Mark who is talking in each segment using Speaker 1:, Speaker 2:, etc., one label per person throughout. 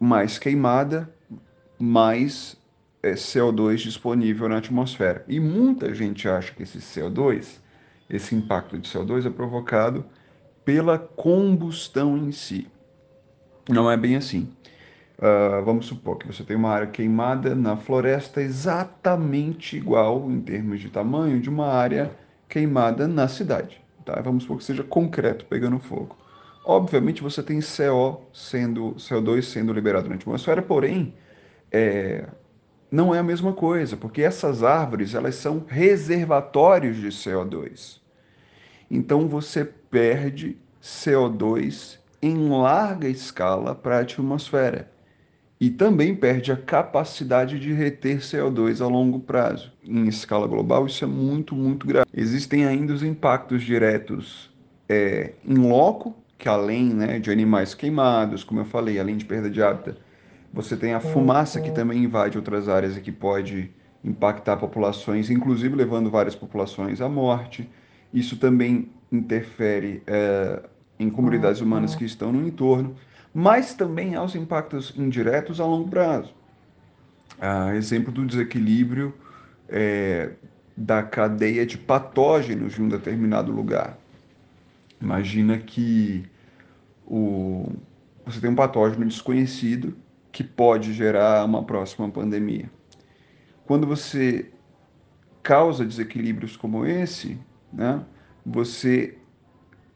Speaker 1: mais queimada, mais é, CO2 disponível na atmosfera. E muita gente acha que esse CO2, esse impacto de CO2 é provocado pela combustão em si. Não é bem assim. Uh, vamos supor que você tem uma área queimada na floresta exatamente igual, em termos de tamanho, de uma área queimada na cidade. Tá? Vamos supor que seja concreto pegando fogo. Obviamente você tem CO sendo, CO2 sendo liberado na atmosfera, porém, é, não é a mesma coisa, porque essas árvores elas são reservatórios de CO2. Então você perde CO2 em larga escala para a atmosfera e também perde a capacidade de reter CO2 a longo prazo. Em escala global, isso é muito, muito grave. Existem ainda os impactos diretos é, em loco, que além né, de animais queimados, como eu falei, além de perda de hábitat, você tem a fumaça que também invade outras áreas e que pode impactar populações, inclusive levando várias populações à morte. Isso também interfere é, em comunidades humanas que estão no entorno mas também há os impactos indiretos a longo prazo. Ah, exemplo do desequilíbrio é, da cadeia de patógenos de um determinado lugar. Imagina que o, você tem um patógeno desconhecido que pode gerar uma próxima pandemia. Quando você causa desequilíbrios como esse, né, você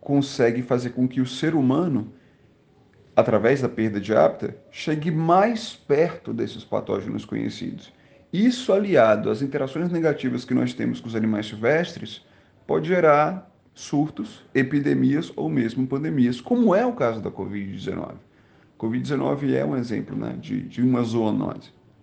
Speaker 1: consegue fazer com que o ser humano através da perda de hábitat, chegue mais perto desses patógenos conhecidos. Isso, aliado às interações negativas que nós temos com os animais silvestres, pode gerar surtos, epidemias ou mesmo pandemias, como é o caso da Covid-19. Covid-19 é um exemplo né, de, de uma zoonose.